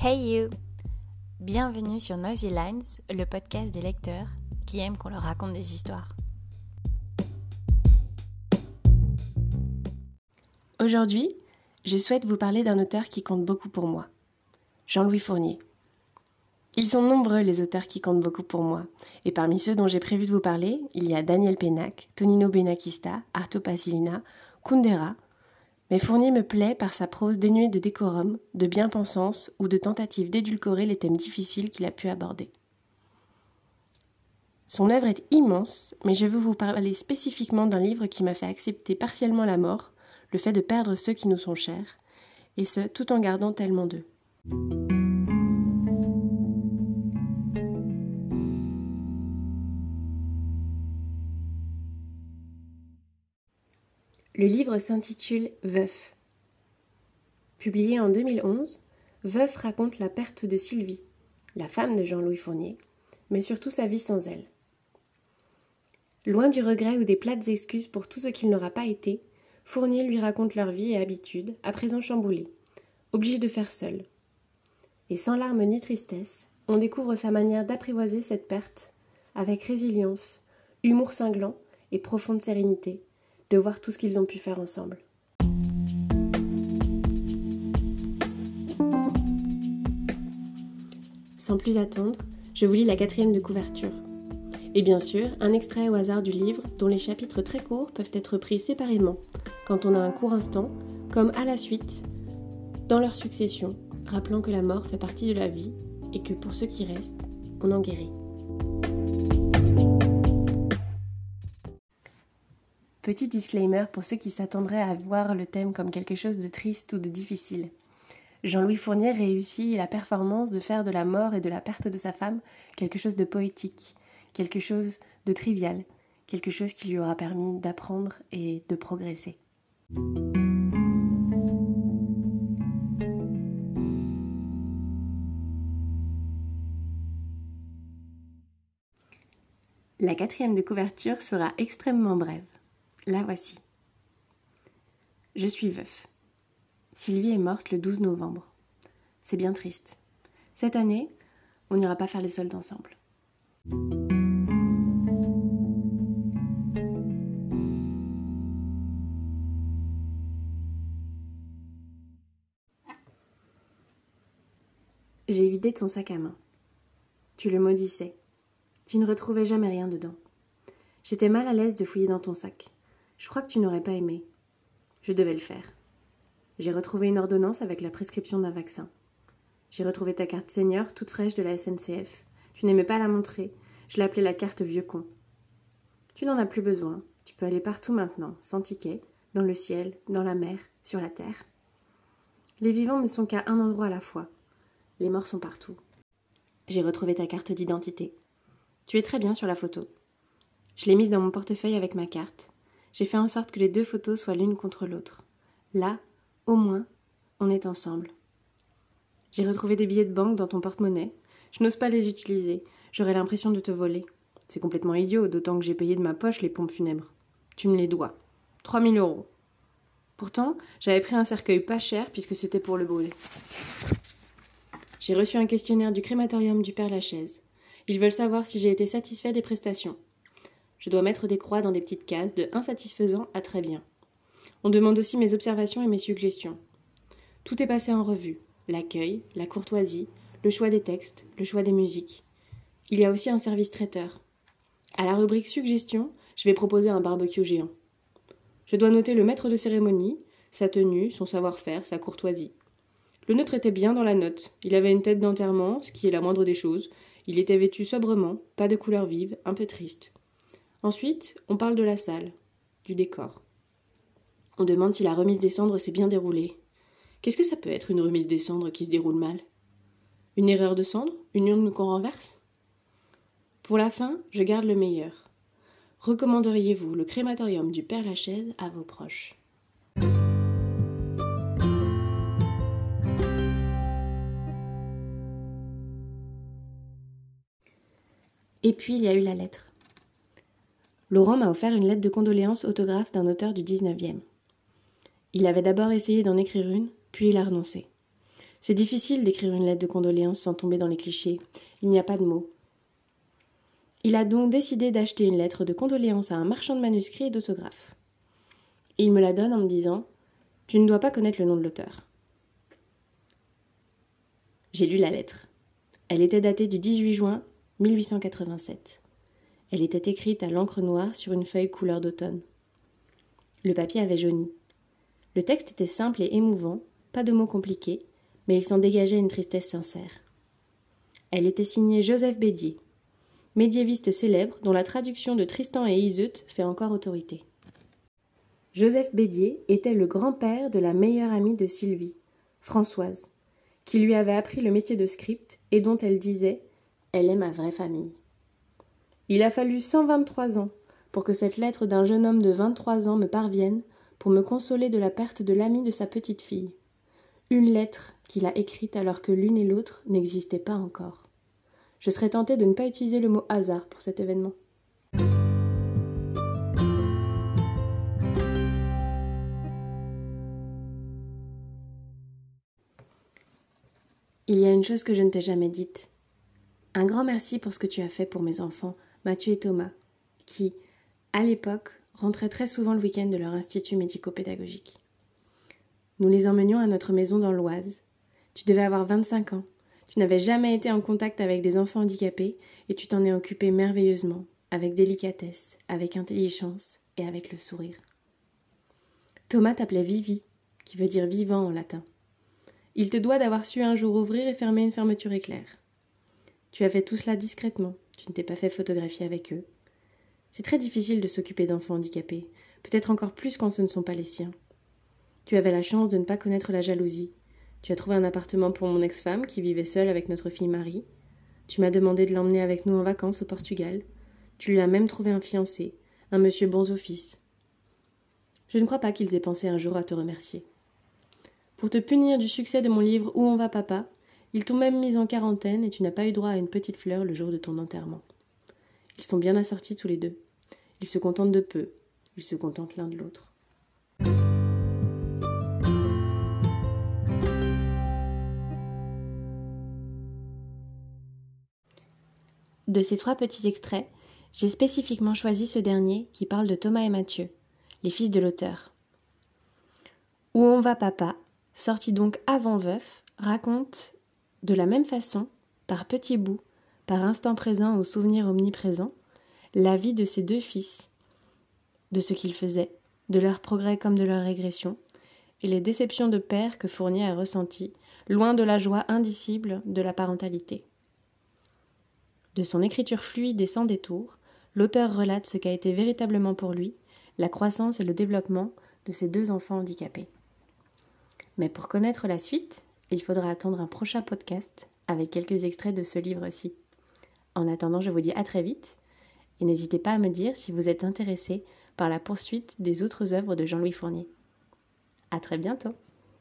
Hey you Bienvenue sur Noisy Lines, le podcast des lecteurs qui aiment qu'on leur raconte des histoires. Aujourd'hui, je souhaite vous parler d'un auteur qui compte beaucoup pour moi, Jean-Louis Fournier. Ils sont nombreux les auteurs qui comptent beaucoup pour moi, et parmi ceux dont j'ai prévu de vous parler, il y a Daniel Pénac, Tonino Benakista, Arto Pasilina, Kundera, mais Fournier me plaît par sa prose dénuée de décorum, de bien-pensance ou de tentative d'édulcorer les thèmes difficiles qu'il a pu aborder. Son œuvre est immense, mais je veux vous parler spécifiquement d'un livre qui m'a fait accepter partiellement la mort, le fait de perdre ceux qui nous sont chers, et ce tout en gardant tellement d'eux. Le livre s'intitule Veuf. Publié en 2011, Veuf raconte la perte de Sylvie, la femme de Jean-Louis Fournier, mais surtout sa vie sans elle. Loin du regret ou des plates excuses pour tout ce qu'il n'aura pas été, Fournier lui raconte leur vie et habitudes, à présent chamboulées, obligé de faire seul. Et sans larmes ni tristesse, on découvre sa manière d'apprivoiser cette perte, avec résilience, humour cinglant et profonde sérénité, de voir tout ce qu'ils ont pu faire ensemble. Sans plus attendre, je vous lis la quatrième de couverture. Et bien sûr, un extrait au hasard du livre dont les chapitres très courts peuvent être pris séparément, quand on a un court instant, comme à la suite, dans leur succession, rappelant que la mort fait partie de la vie et que pour ceux qui restent, on en guérit. Petit disclaimer pour ceux qui s'attendraient à voir le thème comme quelque chose de triste ou de difficile. Jean-Louis Fournier réussit la performance de faire de la mort et de la perte de sa femme quelque chose de poétique, quelque chose de trivial, quelque chose qui lui aura permis d'apprendre et de progresser. La quatrième de couverture sera extrêmement brève. La voici. Je suis veuf. Sylvie est morte le 12 novembre. C'est bien triste. Cette année, on n'ira pas faire les soldes ensemble. J'ai vidé ton sac à main. Tu le maudissais. Tu ne retrouvais jamais rien dedans. J'étais mal à l'aise de fouiller dans ton sac. Je crois que tu n'aurais pas aimé. Je devais le faire. J'ai retrouvé une ordonnance avec la prescription d'un vaccin. J'ai retrouvé ta carte senior toute fraîche de la SNCF. Tu n'aimais pas la montrer. Je l'appelais la carte vieux con. Tu n'en as plus besoin. Tu peux aller partout maintenant, sans ticket, dans le ciel, dans la mer, sur la terre. Les vivants ne sont qu'à un endroit à la fois. Les morts sont partout. J'ai retrouvé ta carte d'identité. Tu es très bien sur la photo. Je l'ai mise dans mon portefeuille avec ma carte. J'ai fait en sorte que les deux photos soient l'une contre l'autre. Là, au moins, on est ensemble. J'ai retrouvé des billets de banque dans ton porte-monnaie. Je n'ose pas les utiliser. J'aurais l'impression de te voler. C'est complètement idiot, d'autant que j'ai payé de ma poche les pompes funèbres. Tu me les dois. Trois mille euros. Pourtant, j'avais pris un cercueil pas cher puisque c'était pour le brûler. J'ai reçu un questionnaire du crématorium du Père Lachaise. Ils veulent savoir si j'ai été satisfait des prestations. Je dois mettre des croix dans des petites cases de insatisfaisant à très bien. On demande aussi mes observations et mes suggestions. Tout est passé en revue l'accueil, la courtoisie, le choix des textes, le choix des musiques. Il y a aussi un service traiteur. À la rubrique suggestions, je vais proposer un barbecue géant. Je dois noter le maître de cérémonie, sa tenue, son savoir-faire, sa courtoisie. Le nôtre était bien dans la note. Il avait une tête d'enterrement, ce qui est la moindre des choses. Il était vêtu sobrement, pas de couleur vive, un peu triste. Ensuite, on parle de la salle, du décor. On demande si la remise des cendres s'est bien déroulée. Qu'est-ce que ça peut être une remise des cendres qui se déroule mal? Une erreur de cendre? Une urne qu'on renverse? Pour la fin, je garde le meilleur. Recommanderiez-vous le crématorium du Père Lachaise à vos proches? Et puis il y a eu la lettre. Laurent m'a offert une lettre de condoléances autographe d'un auteur du 19e. Il avait d'abord essayé d'en écrire une, puis il a renoncé. C'est difficile d'écrire une lettre de condoléances sans tomber dans les clichés. Il n'y a pas de mots. Il a donc décidé d'acheter une lettre de condoléances à un marchand de manuscrits et d'autographes. Il me la donne en me disant Tu ne dois pas connaître le nom de l'auteur. J'ai lu la lettre. Elle était datée du 18 juin 1887. Elle était écrite à l'encre noire sur une feuille couleur d'automne. Le papier avait jauni. Le texte était simple et émouvant, pas de mots compliqués, mais il s'en dégageait une tristesse sincère. Elle était signée Joseph Bédier, médiéviste célèbre dont la traduction de Tristan et Iseut fait encore autorité. Joseph Bédier était le grand-père de la meilleure amie de Sylvie, Françoise, qui lui avait appris le métier de script et dont elle disait Elle est ma vraie famille. Il a fallu 123 ans pour que cette lettre d'un jeune homme de 23 ans me parvienne pour me consoler de la perte de l'ami de sa petite fille. Une lettre qu'il a écrite alors que l'une et l'autre n'existaient pas encore. Je serais tentée de ne pas utiliser le mot hasard pour cet événement. Il y a une chose que je ne t'ai jamais dite. Un grand merci pour ce que tu as fait pour mes enfants Mathieu et Thomas, qui, à l'époque, rentraient très souvent le week-end de leur institut médico-pédagogique. Nous les emmenions à notre maison dans l'Oise. Tu devais avoir 25 ans. Tu n'avais jamais été en contact avec des enfants handicapés et tu t'en es occupé merveilleusement, avec délicatesse, avec intelligence et avec le sourire. Thomas t'appelait Vivi, qui veut dire vivant en latin. Il te doit d'avoir su un jour ouvrir et fermer une fermeture éclair. Tu as fait tout cela discrètement, tu ne t'es pas fait photographier avec eux. C'est très difficile de s'occuper d'enfants handicapés, peut-être encore plus quand ce ne sont pas les siens. Tu avais la chance de ne pas connaître la jalousie. Tu as trouvé un appartement pour mon ex-femme qui vivait seule avec notre fille Marie. Tu m'as demandé de l'emmener avec nous en vacances au Portugal. Tu lui as même trouvé un fiancé, un monsieur bons offices. Je ne crois pas qu'ils aient pensé un jour à te remercier. Pour te punir du succès de mon livre Où on va papa, ils t'ont même mise en quarantaine et tu n'as pas eu droit à une petite fleur le jour de ton enterrement. Ils sont bien assortis tous les deux. Ils se contentent de peu. Ils se contentent l'un de l'autre. De ces trois petits extraits, j'ai spécifiquement choisi ce dernier qui parle de Thomas et Mathieu, les fils de l'auteur. Où on va papa, sorti donc avant Veuf, raconte de la même façon, par petits bouts, par instant présent ou souvenir omniprésent, la vie de ces deux fils, de ce qu'ils faisaient, de leurs progrès comme de leurs régressions, et les déceptions de père que Fournier a ressenties, loin de la joie indicible de la parentalité. De son écriture fluide et sans détour, l'auteur relate ce qu'a été véritablement pour lui la croissance et le développement de ses deux enfants handicapés. Mais pour connaître la suite, il faudra attendre un prochain podcast avec quelques extraits de ce livre-ci. En attendant, je vous dis à très vite et n'hésitez pas à me dire si vous êtes intéressé par la poursuite des autres œuvres de Jean-Louis Fournier. À très bientôt!